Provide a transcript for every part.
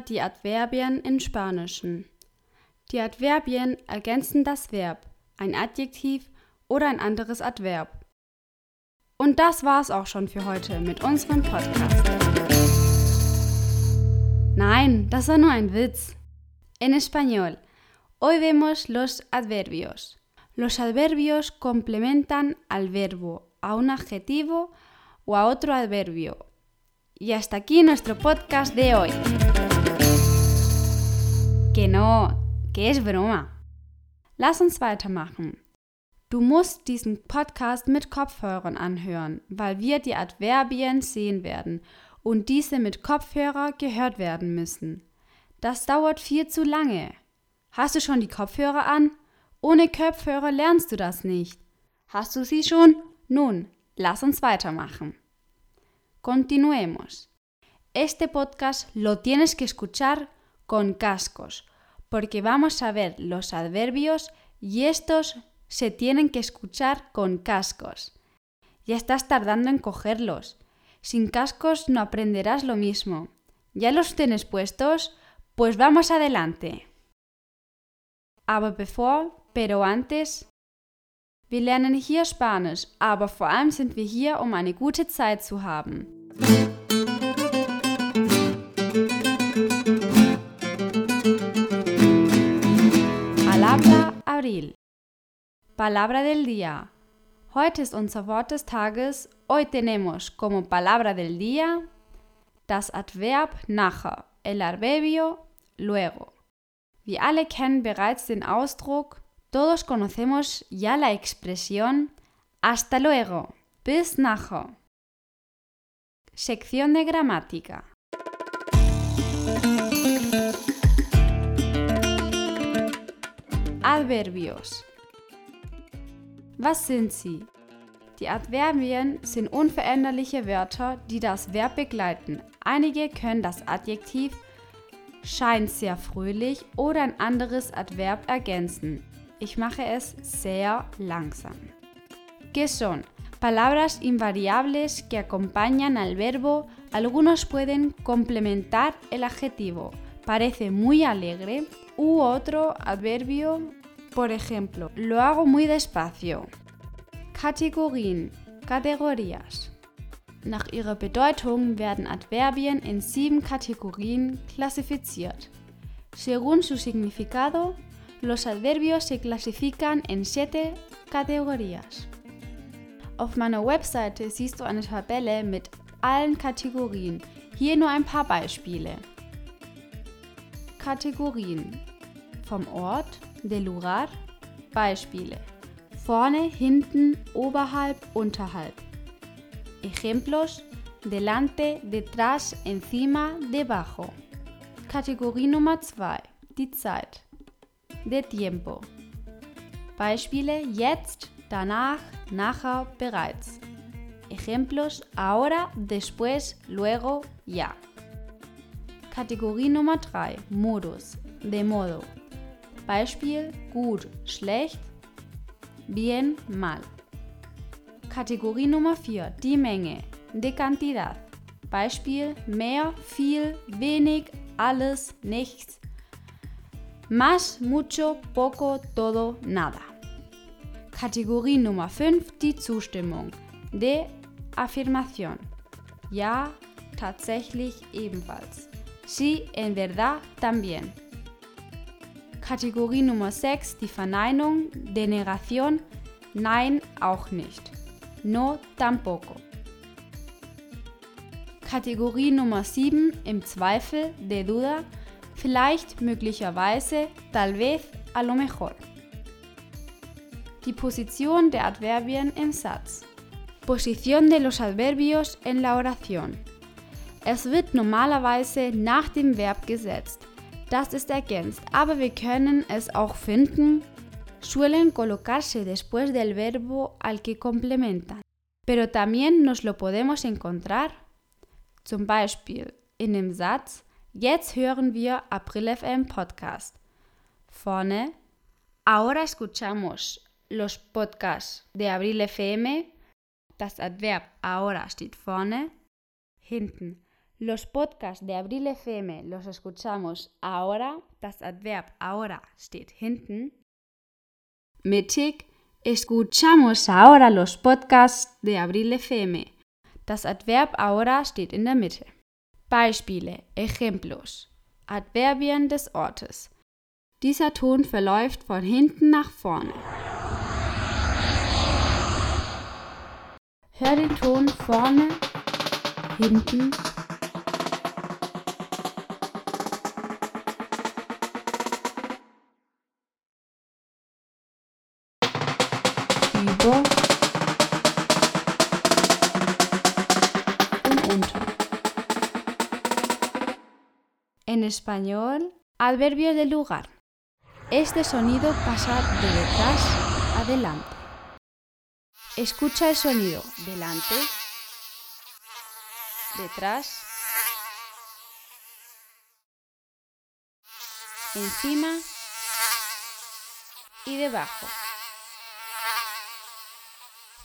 die Adverbien in Spanischen. Die Adverbien ergänzen das Verb, ein Adjektiv oder ein anderes Adverb. Und das war's auch schon für heute mit unserem Podcast. Nein, das war nur ein Witz. En español, hoy vemos los adverbios. Los adverbios complementan al verbo, a un adjetivo o a otro adverbio. Y hasta aquí nuestro podcast de hoy. Que es broma. Lass uns weitermachen. Du musst diesen Podcast mit Kopfhörern anhören, weil wir die Adverbien sehen werden und diese mit Kopfhörer gehört werden müssen. Das dauert viel zu lange. Hast du schon die Kopfhörer an? Ohne Kopfhörer lernst du das nicht. Hast du sie schon? Nun, lass uns weitermachen. Continuemos. Este podcast lo tienes que escuchar con cascos, porque vamos a ver los adverbios y estos se tienen que escuchar con cascos. Ya estás tardando en cogerlos. Sin cascos no aprenderás lo mismo. ¿Ya los tienes puestos? Pues vamos adelante. Aber bevor, pero antes, wir lernen hier Spanisch, aber vor allem sind wir hier, um eine gute Zeit zu haben. Palabra del día. Heute ist unser Wort des Tages. Hoy tenemos como palabra del día das Adverb nachher, el adverbio luego. Wir alle kennen bereits den Ausdruck, todos conocemos ya la expresión hasta luego, bis nachher. Sección de gramática. Adverbios. Was sind sie? Die Adverbien sind unveränderliche Wörter, die das Verb begleiten. Einige können das Adjektiv scheint sehr fröhlich oder ein anderes Adverb ergänzen. Ich mache es sehr langsam. ¿Qué son? Palabras invariables que acompañan al verbo. Algunos pueden complementar el adjetivo. Parece muy alegre u otro adverbio por ejemplo, lo hago muy despacio. Kategorien, Kategorias. Nach ihrer Bedeutung werden Adverbien in sieben Kategorien clasifiziert. Según su significado, los adverbios se clasifican en siete categorías. Auf meiner Webseite siehst du eine Tabelle mit allen Kategorien. Hier nur ein paar Beispiele. Kategorien vom Ort, de lugar, Beispiele. Vorne, hinten, oberhalb, unterhalb. Ejemplos, delante, detrás, encima, debajo. Kategorie Nummer 2, die Zeit. De tiempo. Beispiele jetzt, danach, nachher, bereits. Ejemplos ahora, después, luego, ya. Kategorie Nummer 3, Modus, de modo. Beispiel gut, schlecht, bien, mal. Kategorie Nummer 4, die Menge, de cantidad. Beispiel mehr, viel, wenig, alles, nichts. Más, mucho, poco, todo, nada. Kategorie Nummer 5, die Zustimmung, de afirmación. Ja, tatsächlich ebenfalls. Sí, en verdad también. Kategorie Nummer 6, die Verneinung, Denegation, nein, auch nicht. No, tampoco. Kategorie Nummer 7, im Zweifel, de duda, vielleicht, möglicherweise, tal vez, a lo mejor. Die Position der Adverbien im Satz. Posición de los adverbios en la oración. Es wird normalerweise nach dem Verb gesetzt. Das ist ergänzt, aber wir können es auch finden. Suelen colocarse después del verbo al que complementan. Pero también nos lo podemos encontrar. Zum Beispiel in dem Satz Jetzt hören wir April FM Podcast. Vorne Ahora escuchamos los podcasts de Abril FM. Das Adverb ahora steht vorne. Hinten Los podcasts de Abril FM los escuchamos ahora. Das Adverb ahora steht hinten. Mittig. Escuchamos ahora los podcasts de Abril FM. Das Adverb ahora steht in der Mitte. Beispiele, Ejemplos. Adverbien des Ortes. Dieser Ton verläuft von hinten nach vorne. Hör den Ton vorne, hinten español, adverbio de lugar. Este sonido pasa de detrás a adelante. Escucha el sonido delante, detrás, encima y debajo.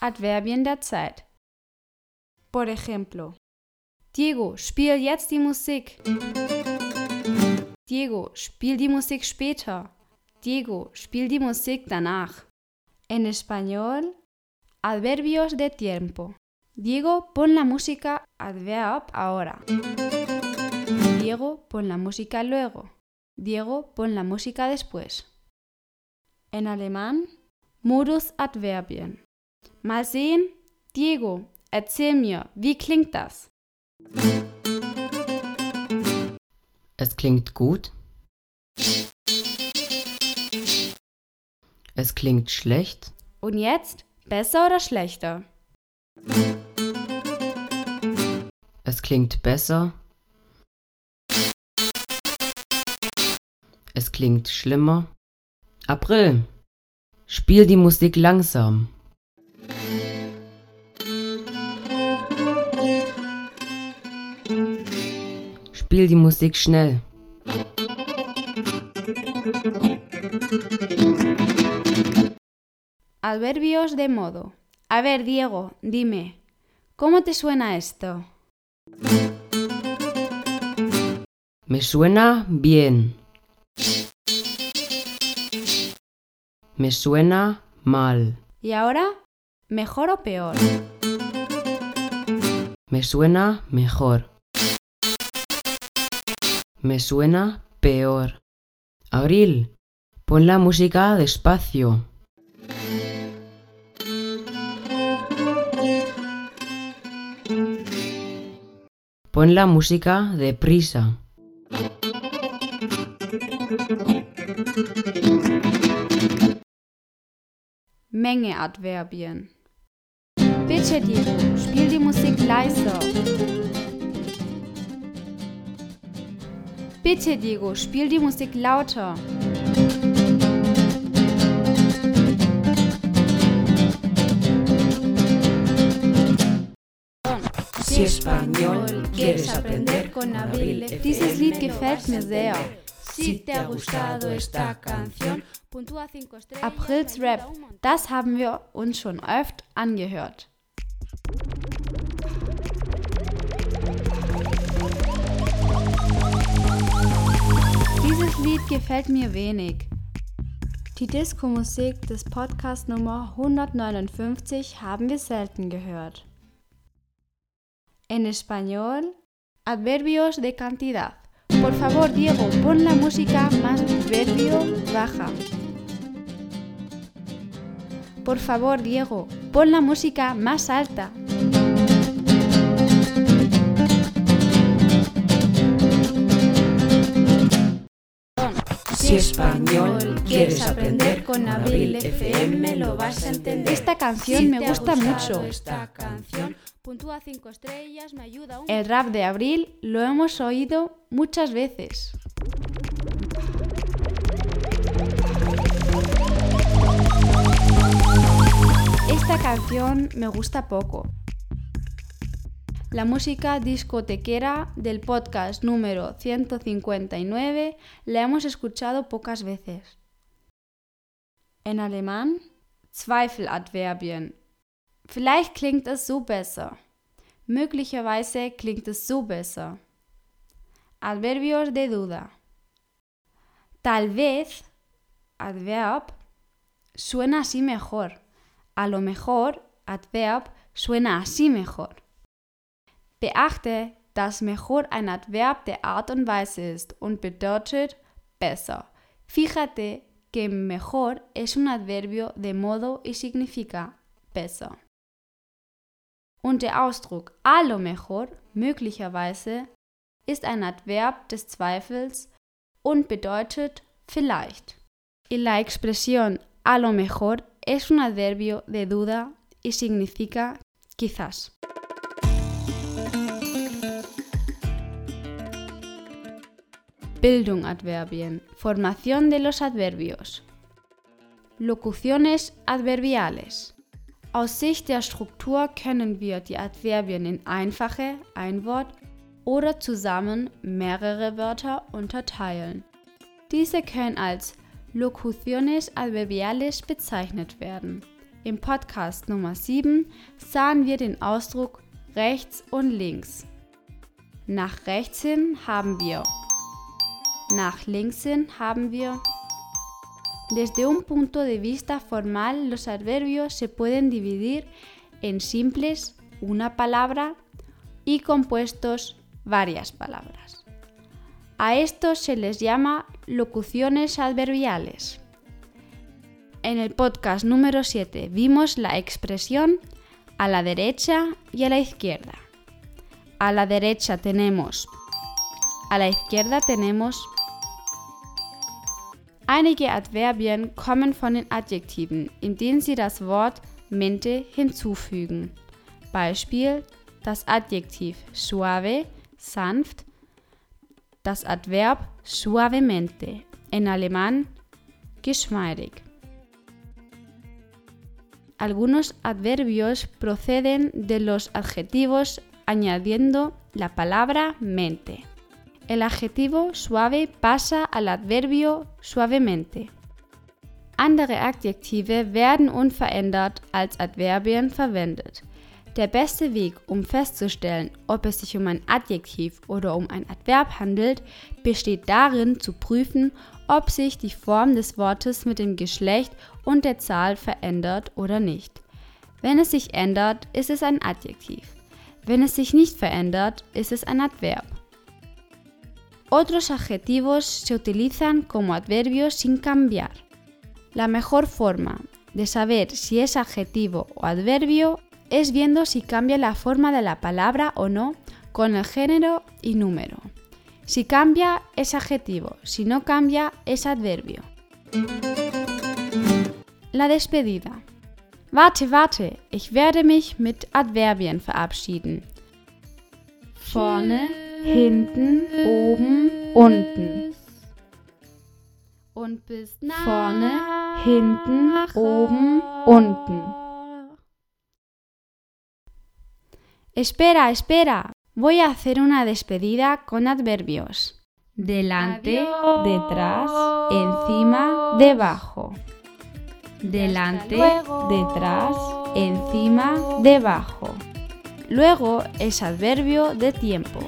Adverbien der Zeit. Por ejemplo, Diego, spiel jetzt die Musik. Diego, spiel die Musik später. Diego, spiel die Musik danach. En español, adverbios de tiempo. Diego, pon la música adverb ahora. Diego, pon la música luego. Diego, pon la música después. En alemán, Modus Adverbien. Mal sehen, Diego, erzähl mir, wie klingt das? Es klingt gut. Es klingt schlecht. Und jetzt, besser oder schlechter? Es klingt besser. Es klingt schlimmer. April. Spiel die Musik langsam. Spiel die Musik schnell. Adverbios de modo. A ver, Diego, dime, ¿cómo te suena esto? Me suena bien. Me suena mal. ¿Y ahora? ¿Mejor o peor? Me suena mejor. Me suena peor. Abril, pon la música despacio. Pon la música deprisa. Menge Adverbien. Bitte, Diego, spiel die Musik leiser. Bitte, Diego, spiel die Musik lauter. Si español quieres aprender con Abril FM, Dieses Lied gefällt mir sehr. Si te ha gustado esta canción, puntúa 5 estrellas. Aprils Rap, das haben wir uns schon oft angehört. Dieses Lied gefällt mir wenig. Die Disco-Musik des Podcast Nummer 159 haben wir selten gehört. En español, adverbios de cantidad. Por favor, Diego, pon la música más verbio baja. Por favor, Diego, pon la música más alta. Si español quieres aprender con Abril FM, lo vas a entender. Esta canción Si me gusta mucho. Esta canción, puntúa 5 estrellas, me ayuda un El rap de Abril lo hemos oído muchas veces. Esta canción me gusta poco. La música discotequera del podcast número 159 la hemos escuchado pocas veces. En alemán, Zweifeladverbien. Vielleicht klingt es so besser. Möglicherweise klingt es so besser. Adverbios de duda. Tal vez, adverb, suena así mejor. A lo mejor, adverb, suena así mejor. Beachte, dass mejor ein Adverb der Art und Weise ist und bedeutet besser. Fíjate que mejor es un adverbio de modo y significa besser. Und der Ausdruck a lo mejor, möglicherweise, ist ein Adverb des Zweifels und bedeutet vielleicht. Y la expresión a lo mejor es un adverbio de duda y significa quizás. Bildung Adverbien. Formación de los adverbios. Lokuciones adverbiales. Aus Sicht der Struktur können wir die Adverbien in einfache, ein Wort oder zusammen mehrere Wörter unterteilen. Diese können als Locuciones adverbiales bezeichnet werden. Im Podcast Nummer 7 sahen wir den Ausdruck rechts und links. Nach rechts hin haben wir nach haben wir Desde un punto de vista formal, los adverbios se pueden dividir en simples, una palabra, y compuestos, varias palabras. A estos se les llama locuciones adverbiales. En el podcast número 7 vimos la expresión a la derecha y a la izquierda. A la derecha tenemos, a la izquierda tenemos Einige Adverbien kommen von den Adjektiven, indem sie das Wort mente hinzufügen. Beispiel das Adjektiv suave, sanft, das Adverb suavemente, en alemán geschmeidig. Algunos adverbios proceden de los adjetivos añadiendo la palabra mente. El adjetivo suave pasa al adverbio suavemente. Andere Adjektive werden unverändert als Adverbien verwendet. Der beste Weg, um festzustellen, ob es sich um ein Adjektiv oder um ein Adverb handelt, besteht darin zu prüfen, ob sich die Form des Wortes mit dem Geschlecht und der Zahl verändert oder nicht. Wenn es sich ändert, ist es ein Adjektiv. Wenn es sich nicht verändert, ist es ein Adverb. Otros adjetivos se utilizan como adverbios sin cambiar. La mejor forma de saber si es adjetivo o adverbio es viendo si cambia la forma de la palabra o no con el género y número. Si cambia es adjetivo, si no cambia es adverbio. La despedida. Warte, warte, ich werde mich mit Adverbien verabschieden. Vorne, hinten, oben, unten. Und bis vorne, hinten, oben, unten. Espera, espera. Voy a hacer una despedida con adverbios. Delante, Adiós. detrás, encima, debajo. Delante, detrás, encima, debajo. Luego es adverbio de tiempo.